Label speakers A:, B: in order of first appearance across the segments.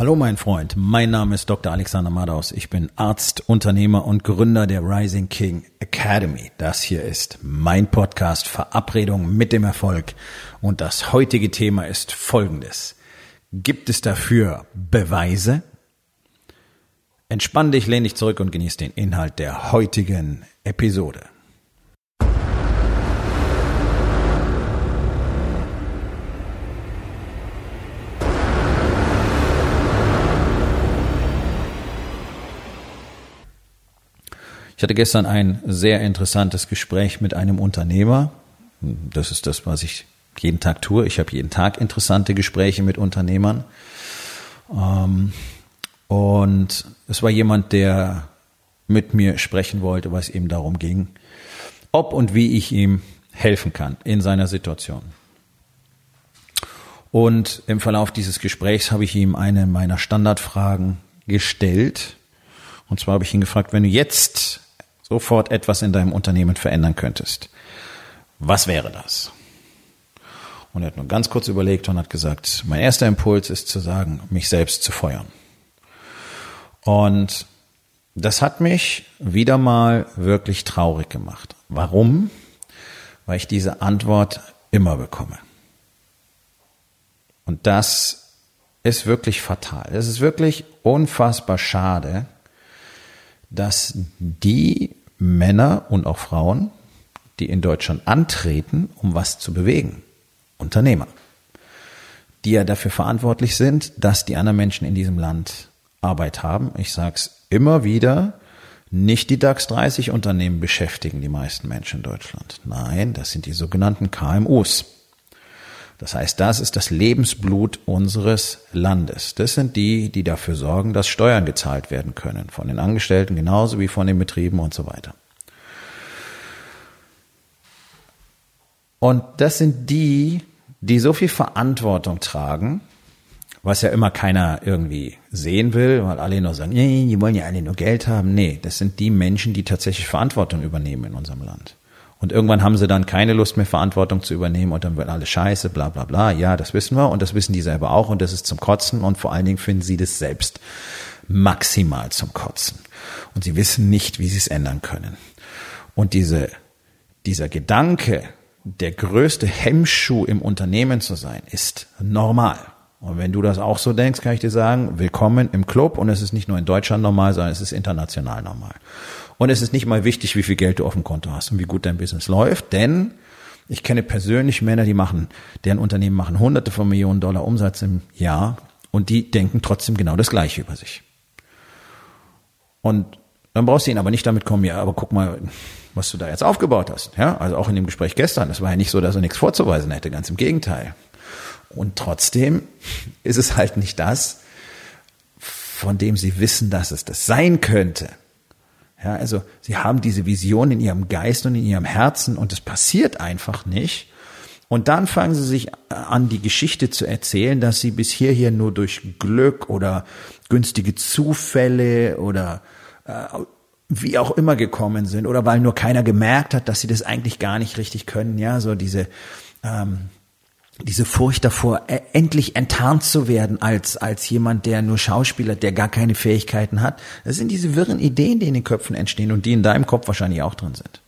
A: Hallo mein Freund, mein Name ist Dr. Alexander Madaus. Ich bin Arzt, Unternehmer und Gründer der Rising King Academy. Das hier ist mein Podcast Verabredung mit dem Erfolg und das heutige Thema ist folgendes. Gibt es dafür Beweise? Entspann dich, lehn dich zurück und genieß den Inhalt der heutigen Episode. Ich hatte gestern ein sehr interessantes Gespräch mit einem Unternehmer. Das ist das, was ich jeden Tag tue. Ich habe jeden Tag interessante Gespräche mit Unternehmern. Ähm, und es war jemand, der mit mir sprechen wollte, weil es eben darum ging, ob und wie ich ihm helfen kann in seiner Situation. Und im Verlauf dieses Gesprächs habe ich ihm eine meiner Standardfragen gestellt. Und zwar habe ich ihn gefragt, wenn du jetzt sofort etwas in deinem Unternehmen verändern könntest, was wäre das? Und er hat nur ganz kurz überlegt und hat gesagt, mein erster Impuls ist zu sagen, mich selbst zu feuern. Und das hat mich wieder mal wirklich traurig gemacht. Warum? Weil ich diese Antwort immer bekomme. Und das ist wirklich fatal. Es ist wirklich unfassbar schade, dass die Männer und auch Frauen, die in Deutschland antreten, um was zu bewegen. Unternehmer. Die ja dafür verantwortlich sind, dass die anderen Menschen in diesem Land Arbeit haben. Ich sage es immer wieder, nicht die DAX 30 Unternehmen beschäftigen die meisten Menschen in Deutschland. Nein, das sind die sogenannten KMUs. Das heißt, das ist das Lebensblut unseres Landes. Das sind die, die dafür sorgen, dass Steuern gezahlt werden können. Von den Angestellten genauso wie von den Betrieben und so weiter. Und das sind die, die so viel Verantwortung tragen, was ja immer keiner irgendwie sehen will, weil alle nur sagen, nee, die wollen ja alle nur Geld haben. Nee, das sind die Menschen, die tatsächlich Verantwortung übernehmen in unserem Land. Und irgendwann haben sie dann keine Lust mehr, Verantwortung zu übernehmen und dann wird alles scheiße, bla bla bla. Ja, das wissen wir und das wissen die selber auch und das ist zum Kotzen und vor allen Dingen finden sie das selbst maximal zum Kotzen. Und sie wissen nicht, wie sie es ändern können. Und diese, dieser Gedanke, der größte Hemmschuh im Unternehmen zu sein, ist normal. Und wenn du das auch so denkst, kann ich dir sagen, willkommen im Club. Und es ist nicht nur in Deutschland normal, sondern es ist international normal. Und es ist nicht mal wichtig, wie viel Geld du auf dem Konto hast und wie gut dein Business läuft, denn ich kenne persönlich Männer, die machen, deren Unternehmen machen hunderte von Millionen Dollar Umsatz im Jahr und die denken trotzdem genau das Gleiche über sich. Und dann brauchst du ihn aber nicht damit kommen, ja, aber guck mal, was du da jetzt aufgebaut hast. Ja, also auch in dem Gespräch gestern, es war ja nicht so, dass er nichts vorzuweisen hätte, ganz im Gegenteil. Und trotzdem ist es halt nicht das, von dem sie wissen, dass es das sein könnte. Ja, also sie haben diese Vision in ihrem Geist und in ihrem Herzen und es passiert einfach nicht. Und dann fangen sie sich an, die Geschichte zu erzählen, dass sie bis hierher nur durch Glück oder günstige Zufälle oder äh, wie auch immer gekommen sind oder weil nur keiner gemerkt hat, dass sie das eigentlich gar nicht richtig können. Ja, so diese ähm, diese Furcht davor, e, endlich enttarnt zu werden als, als jemand, der nur Schauspieler, der gar keine Fähigkeiten hat. Das sind diese wirren Ideen, die in den Köpfen entstehen und die in deinem Kopf wahrscheinlich auch drin sind.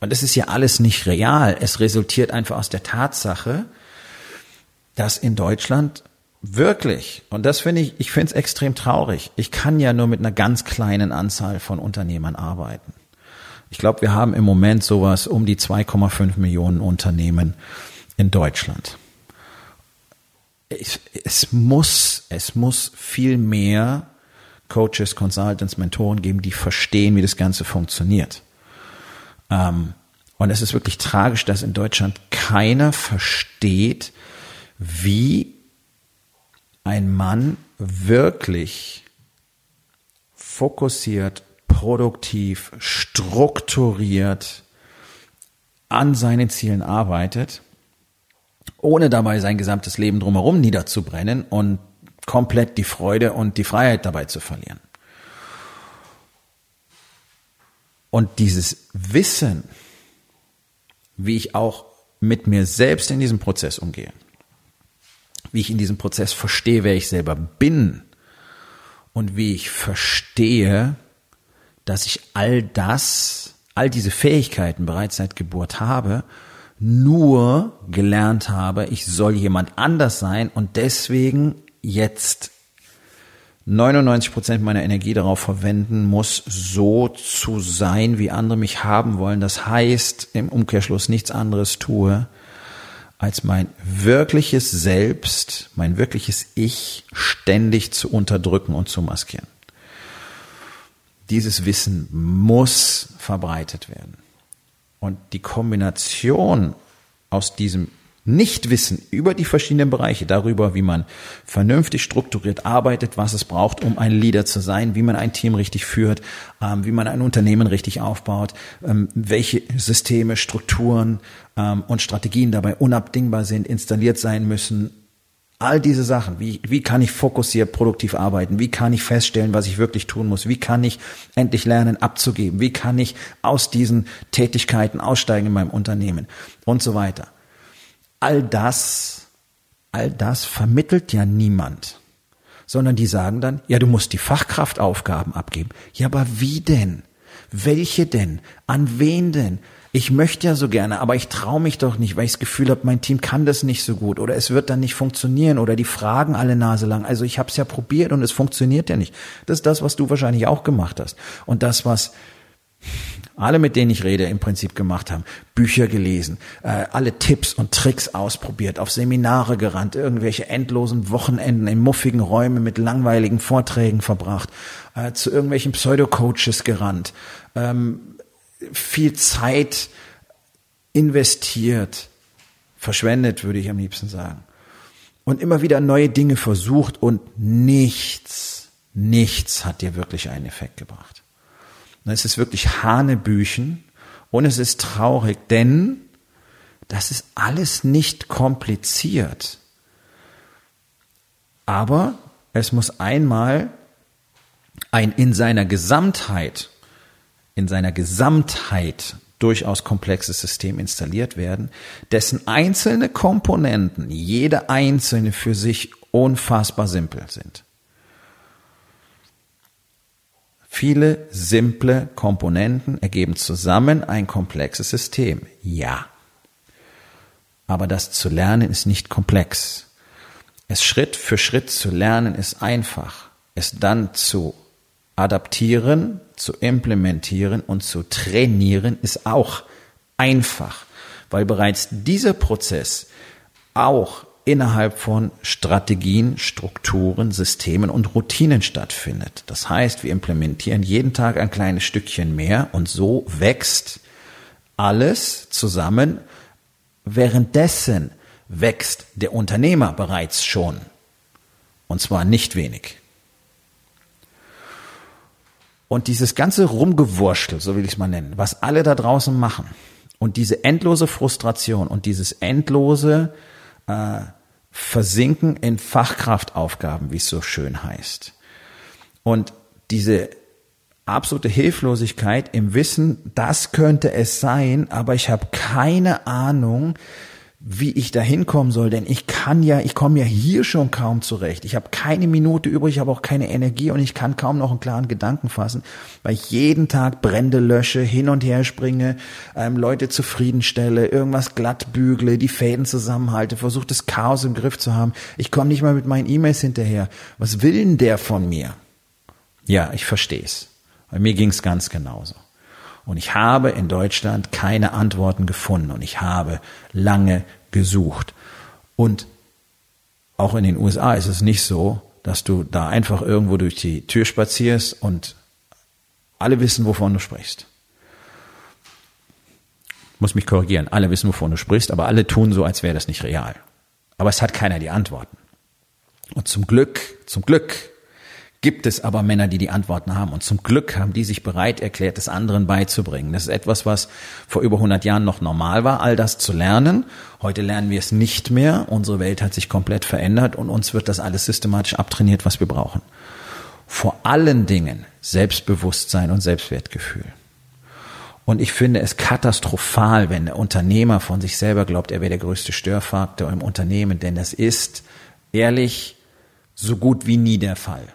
A: Und es ist ja alles nicht real. Es resultiert einfach aus der Tatsache, dass in Deutschland wirklich, und das finde ich, ich finde es extrem traurig, ich kann ja nur mit einer ganz kleinen Anzahl von Unternehmern arbeiten. Ich glaube, wir haben im Moment sowas um die 2,5 Millionen Unternehmen in Deutschland. Es, es, muss, es muss viel mehr Coaches, Consultants, Mentoren geben, die verstehen, wie das Ganze funktioniert. Ähm, und es ist wirklich tragisch, dass in Deutschland keiner versteht, wie ein Mann wirklich fokussiert, produktiv, strukturiert an seinen Zielen arbeitet ohne dabei sein gesamtes Leben drumherum niederzubrennen und komplett die Freude und die Freiheit dabei zu verlieren. Und dieses Wissen, wie ich auch mit mir selbst in diesem Prozess umgehe, wie ich in diesem Prozess verstehe, wer ich selber bin und wie ich verstehe, dass ich all das, all diese Fähigkeiten bereits seit Geburt habe, nur gelernt habe, ich soll jemand anders sein und deswegen jetzt 99 Prozent meiner Energie darauf verwenden muss, so zu sein, wie andere mich haben wollen. Das heißt, im Umkehrschluss nichts anderes tue, als mein wirkliches Selbst, mein wirkliches Ich ständig zu unterdrücken und zu maskieren. Dieses Wissen muss verbreitet werden. Und die Kombination aus diesem Nichtwissen über die verschiedenen Bereiche, darüber, wie man vernünftig strukturiert arbeitet, was es braucht, um ein Leader zu sein, wie man ein Team richtig führt, ähm, wie man ein Unternehmen richtig aufbaut, ähm, welche Systeme, Strukturen ähm, und Strategien dabei unabdingbar sind, installiert sein müssen. All diese Sachen, wie, wie kann ich fokussiert produktiv arbeiten, wie kann ich feststellen, was ich wirklich tun muss, wie kann ich endlich lernen abzugeben, wie kann ich aus diesen Tätigkeiten aussteigen in meinem Unternehmen und so weiter all das, all das vermittelt ja niemand, sondern die sagen dann, ja, du musst die Fachkraftaufgaben abgeben. Ja, aber wie denn? Welche denn? An wen denn? Ich möchte ja so gerne, aber ich traue mich doch nicht, weil ich das Gefühl habe, mein Team kann das nicht so gut oder es wird dann nicht funktionieren oder die fragen alle Nase lang. Also ich habe es ja probiert und es funktioniert ja nicht. Das ist das, was du wahrscheinlich auch gemacht hast. Und das, was alle, mit denen ich rede, im Prinzip gemacht haben. Bücher gelesen, äh, alle Tipps und Tricks ausprobiert, auf Seminare gerannt, irgendwelche endlosen Wochenenden in muffigen Räumen mit langweiligen Vorträgen verbracht, äh, zu irgendwelchen Pseudo-Coaches gerannt, ähm, viel Zeit investiert, verschwendet, würde ich am liebsten sagen. Und immer wieder neue Dinge versucht und nichts, nichts hat dir wirklich einen Effekt gebracht. Es ist wirklich Hanebüchen und es ist traurig, denn das ist alles nicht kompliziert. Aber es muss einmal ein in seiner Gesamtheit, in seiner Gesamtheit durchaus komplexes System installiert werden, dessen einzelne Komponenten, jede einzelne für sich unfassbar simpel sind. Viele simple Komponenten ergeben zusammen ein komplexes System. Ja. Aber das zu lernen ist nicht komplex. Es Schritt für Schritt zu lernen ist einfach. Es dann zu adaptieren, zu implementieren und zu trainieren ist auch einfach, weil bereits dieser Prozess auch innerhalb von Strategien, Strukturen, Systemen und Routinen stattfindet. Das heißt, wir implementieren jeden Tag ein kleines Stückchen mehr und so wächst alles zusammen. Währenddessen wächst der Unternehmer bereits schon. Und zwar nicht wenig. Und dieses ganze Rumgewurschtel, so will ich es mal nennen, was alle da draußen machen und diese endlose Frustration und dieses endlose äh, versinken in Fachkraftaufgaben, wie es so schön heißt. Und diese absolute Hilflosigkeit im Wissen, das könnte es sein, aber ich habe keine Ahnung, wie ich da hinkommen soll, denn ich kann ja, ich komme ja hier schon kaum zurecht. Ich habe keine Minute übrig, ich habe auch keine Energie und ich kann kaum noch einen klaren Gedanken fassen, weil ich jeden Tag Brände lösche, hin und her springe, ähm, Leute zufriedenstelle, irgendwas glatt bügle, die Fäden zusammenhalte, versuche das Chaos im Griff zu haben. Ich komme nicht mal mit meinen E-Mails hinterher. Was will denn der von mir? Ja, ich verstehe es. Bei mir ging es ganz genauso. Und ich habe in Deutschland keine Antworten gefunden und ich habe lange gesucht. Und auch in den USA ist es nicht so, dass du da einfach irgendwo durch die Tür spazierst und alle wissen, wovon du sprichst. Muss mich korrigieren. Alle wissen, wovon du sprichst, aber alle tun so, als wäre das nicht real. Aber es hat keiner die Antworten. Und zum Glück, zum Glück gibt es aber Männer, die die Antworten haben. Und zum Glück haben die sich bereit erklärt, es anderen beizubringen. Das ist etwas, was vor über 100 Jahren noch normal war, all das zu lernen. Heute lernen wir es nicht mehr. Unsere Welt hat sich komplett verändert und uns wird das alles systematisch abtrainiert, was wir brauchen. Vor allen Dingen Selbstbewusstsein und Selbstwertgefühl. Und ich finde es katastrophal, wenn der Unternehmer von sich selber glaubt, er wäre der größte Störfaktor im Unternehmen, denn es ist ehrlich so gut wie nie der Fall.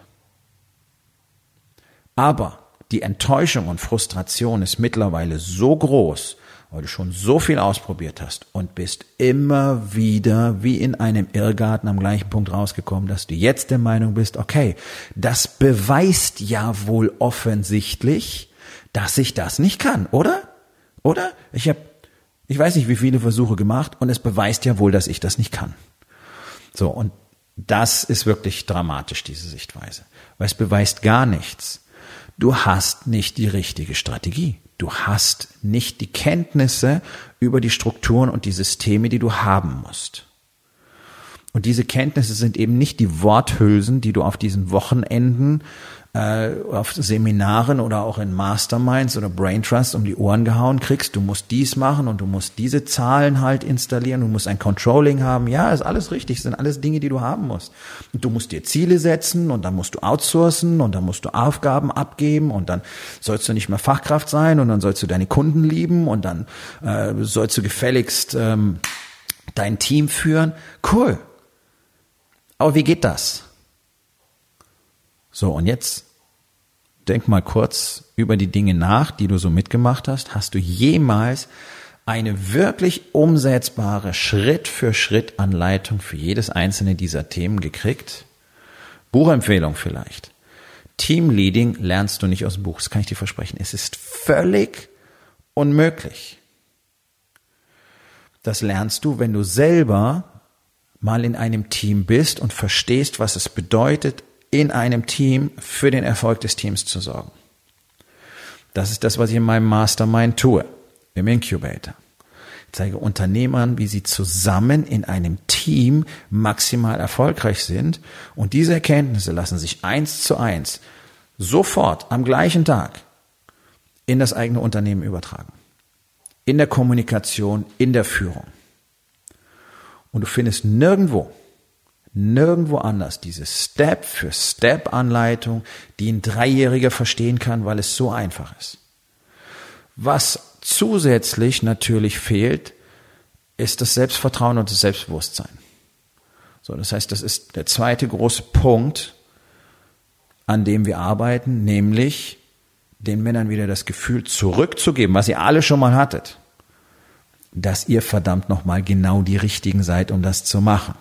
A: Aber die Enttäuschung und Frustration ist mittlerweile so groß, weil du schon so viel ausprobiert hast und bist immer wieder wie in einem Irrgarten am gleichen Punkt rausgekommen, dass du jetzt der Meinung bist, okay, das beweist ja wohl offensichtlich, dass ich das nicht kann, oder? Oder? Ich habe, ich weiß nicht, wie viele Versuche gemacht und es beweist ja wohl, dass ich das nicht kann. So, und das ist wirklich dramatisch, diese Sichtweise. Weil es beweist gar nichts. Du hast nicht die richtige Strategie. Du hast nicht die Kenntnisse über die Strukturen und die Systeme, die du haben musst. Und diese Kenntnisse sind eben nicht die Worthülsen, die du auf diesen Wochenenden äh, auf Seminaren oder auch in Masterminds oder Brain Trust um die Ohren gehauen kriegst. Du musst dies machen und du musst diese Zahlen halt installieren. Du musst ein Controlling haben. Ja, ist alles richtig. Sind alles Dinge, die du haben musst. Und du musst dir Ziele setzen und dann musst du outsourcen und dann musst du Aufgaben abgeben und dann sollst du nicht mehr Fachkraft sein und dann sollst du deine Kunden lieben und dann äh, sollst du gefälligst ähm, dein Team führen. Cool. Aber wie geht das? So, und jetzt denk mal kurz über die Dinge nach, die du so mitgemacht hast. Hast du jemals eine wirklich umsetzbare Schritt für Schritt Anleitung für jedes einzelne dieser Themen gekriegt? Buchempfehlung vielleicht. Teamleading lernst du nicht aus dem Buch, das kann ich dir versprechen. Es ist völlig unmöglich. Das lernst du, wenn du selber mal in einem Team bist und verstehst, was es bedeutet, in einem Team für den Erfolg des Teams zu sorgen. Das ist das, was ich in meinem Mastermind tue, im Incubator. Ich zeige Unternehmern, wie sie zusammen in einem Team maximal erfolgreich sind. Und diese Erkenntnisse lassen sich eins zu eins sofort am gleichen Tag in das eigene Unternehmen übertragen. In der Kommunikation, in der Führung. Und du findest nirgendwo nirgendwo anders diese Step für Step Anleitung, die ein Dreijähriger verstehen kann, weil es so einfach ist. Was zusätzlich natürlich fehlt, ist das Selbstvertrauen und das Selbstbewusstsein. So, das heißt, das ist der zweite große Punkt, an dem wir arbeiten, nämlich den Männern wieder das Gefühl zurückzugeben, was ihr alle schon mal hattet, dass ihr verdammt nochmal genau die richtigen seid, um das zu machen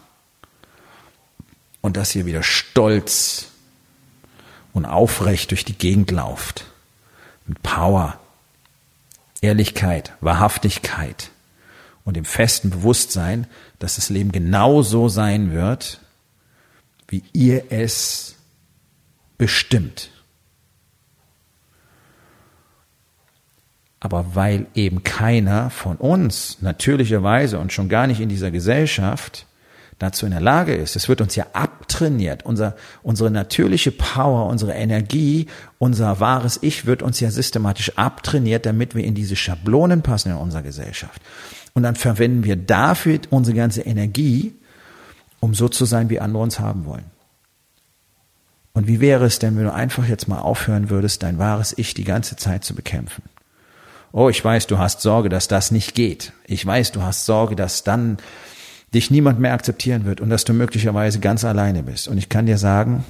A: und dass ihr wieder stolz und aufrecht durch die Gegend lauft. Mit Power, Ehrlichkeit, Wahrhaftigkeit und dem festen Bewusstsein, dass das Leben genau so sein wird, wie ihr es bestimmt. Aber weil eben keiner von uns natürlicherweise und schon gar nicht in dieser Gesellschaft dazu in der Lage ist. Es wird uns ja abtrainiert. Unser, unsere natürliche Power, unsere Energie, unser wahres Ich wird uns ja systematisch abtrainiert, damit wir in diese Schablonen passen in unserer Gesellschaft. Und dann verwenden wir dafür unsere ganze Energie, um so zu sein, wie andere uns haben wollen. Und wie wäre es denn, wenn du einfach jetzt mal aufhören würdest, dein wahres Ich die ganze Zeit zu bekämpfen? Oh, ich weiß, du hast Sorge, dass das nicht geht. Ich weiß, du hast Sorge, dass dann dich niemand mehr akzeptieren wird und dass du möglicherweise ganz alleine bist. Und ich kann dir sagen,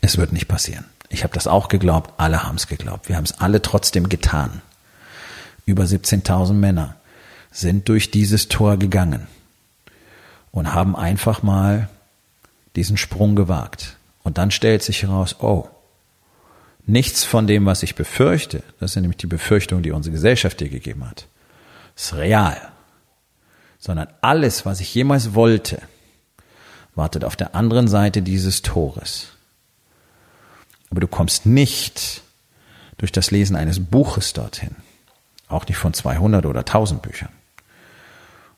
A: es wird nicht passieren. Ich habe das auch geglaubt, alle haben es geglaubt. Wir haben es alle trotzdem getan. Über 17.000 Männer sind durch dieses Tor gegangen und haben einfach mal diesen Sprung gewagt. Und dann stellt sich heraus, oh, nichts von dem, was ich befürchte, das sind nämlich die Befürchtungen, die unsere Gesellschaft dir gegeben hat, ist real sondern alles, was ich jemals wollte, wartet auf der anderen Seite dieses Tores. Aber du kommst nicht durch das Lesen eines Buches dorthin, auch nicht von 200 oder 1000 Büchern.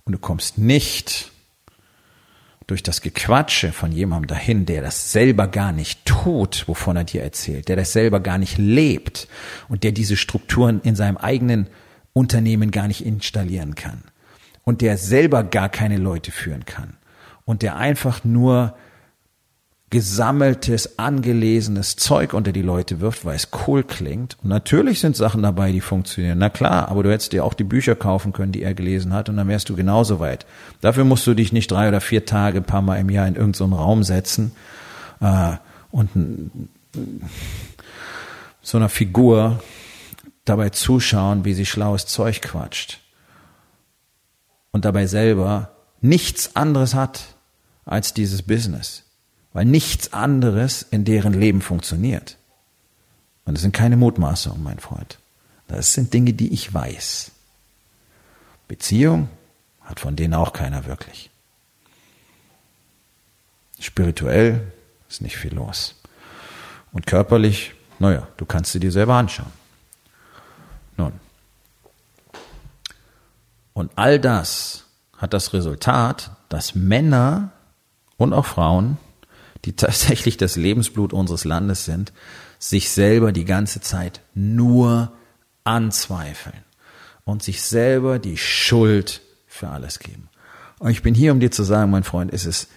A: Und du kommst nicht durch das Gequatsche von jemandem dahin, der das selber gar nicht tut, wovon er dir erzählt, der das selber gar nicht lebt und der diese Strukturen in seinem eigenen Unternehmen gar nicht installieren kann und der selber gar keine Leute führen kann und der einfach nur gesammeltes, angelesenes Zeug unter die Leute wirft, weil es cool klingt. Und natürlich sind Sachen dabei, die funktionieren. Na klar, aber du hättest dir auch die Bücher kaufen können, die er gelesen hat, und dann wärst du genauso weit. Dafür musst du dich nicht drei oder vier Tage, ein paar Mal im Jahr in irgendeinen so Raum setzen äh, und so einer Figur dabei zuschauen, wie sie schlaues Zeug quatscht. Und dabei selber nichts anderes hat als dieses Business weil nichts anderes in deren Leben funktioniert. Und das sind keine Mutmaßungen, mein Freund. Das sind Dinge, die ich weiß. Beziehung hat von denen auch keiner wirklich. Spirituell ist nicht viel los. Und körperlich, naja, du kannst sie dir selber anschauen. Nun. Und all das hat das Resultat, dass Männer und auch Frauen die tatsächlich das Lebensblut unseres Landes sind, sich selber die ganze Zeit nur anzweifeln und sich selber die Schuld für alles geben. Und ich bin hier, um dir zu sagen, mein Freund, es ist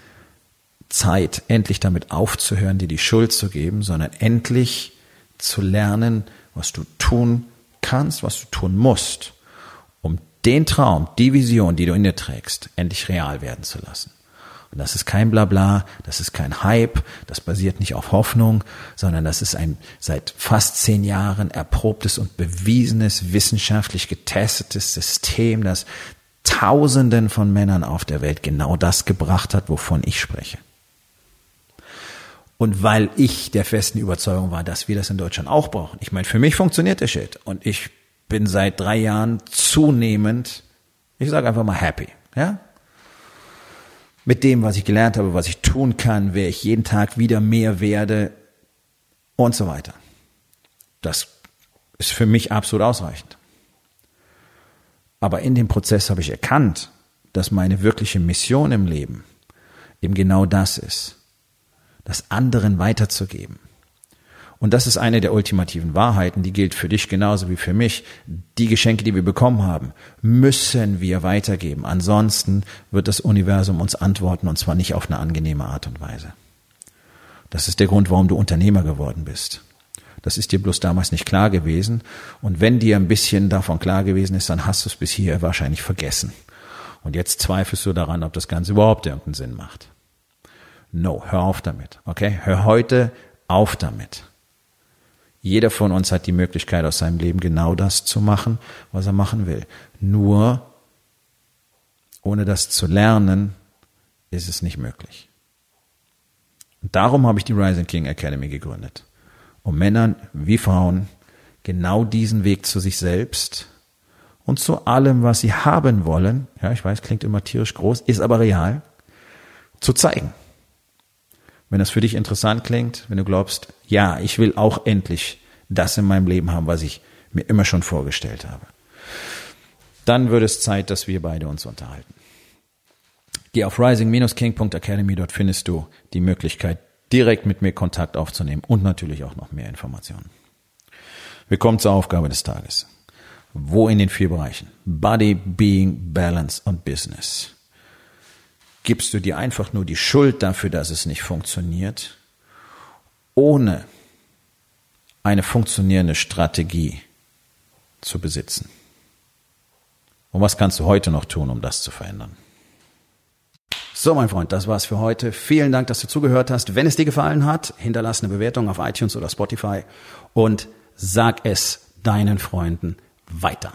A: Zeit, endlich damit aufzuhören, dir die Schuld zu geben, sondern endlich zu lernen, was du tun kannst, was du tun musst, um den Traum, die Vision, die du in dir trägst, endlich real werden zu lassen. Und das ist kein Blabla, das ist kein Hype, das basiert nicht auf Hoffnung, sondern das ist ein seit fast zehn Jahren erprobtes und bewiesenes, wissenschaftlich getestetes System, das Tausenden von Männern auf der Welt genau das gebracht hat, wovon ich spreche. Und weil ich der festen Überzeugung war, dass wir das in Deutschland auch brauchen. Ich meine, für mich funktioniert der Shit. Und ich bin seit drei Jahren zunehmend, ich sage einfach mal happy. Ja, mit dem, was ich gelernt habe, was ich tun kann, wer ich jeden Tag wieder mehr werde und so weiter. Das ist für mich absolut ausreichend. Aber in dem Prozess habe ich erkannt, dass meine wirkliche Mission im Leben eben genau das ist, das anderen weiterzugeben. Und das ist eine der ultimativen Wahrheiten, die gilt für dich genauso wie für mich. Die Geschenke, die wir bekommen haben, müssen wir weitergeben. Ansonsten wird das Universum uns antworten und zwar nicht auf eine angenehme Art und Weise. Das ist der Grund, warum du Unternehmer geworden bist. Das ist dir bloß damals nicht klar gewesen. Und wenn dir ein bisschen davon klar gewesen ist, dann hast du es bis hier wahrscheinlich vergessen. Und jetzt zweifelst du daran, ob das Ganze überhaupt irgendeinen Sinn macht. No, hör auf damit. Okay? Hör heute auf damit. Jeder von uns hat die Möglichkeit, aus seinem Leben genau das zu machen, was er machen will. Nur ohne das zu lernen, ist es nicht möglich. Und darum habe ich die Rising King Academy gegründet. Um Männern wie Frauen genau diesen Weg zu sich selbst und zu allem, was sie haben wollen, ja, ich weiß, klingt immer tierisch groß, ist aber real, zu zeigen. Wenn das für dich interessant klingt, wenn du glaubst, ja, ich will auch endlich das in meinem Leben haben, was ich mir immer schon vorgestellt habe, dann wird es Zeit, dass wir beide uns unterhalten. Geh auf rising-king.academy, dort findest du die Möglichkeit, direkt mit mir Kontakt aufzunehmen und natürlich auch noch mehr Informationen. Wir kommen zur Aufgabe des Tages. Wo in den vier Bereichen? Body, Being, Balance und Business gibst du dir einfach nur die Schuld dafür, dass es nicht funktioniert, ohne eine funktionierende Strategie zu besitzen. Und was kannst du heute noch tun, um das zu verändern? So, mein Freund, das war's für heute. Vielen Dank, dass du zugehört hast. Wenn es dir gefallen hat, hinterlass eine Bewertung auf iTunes oder Spotify und sag es deinen Freunden weiter.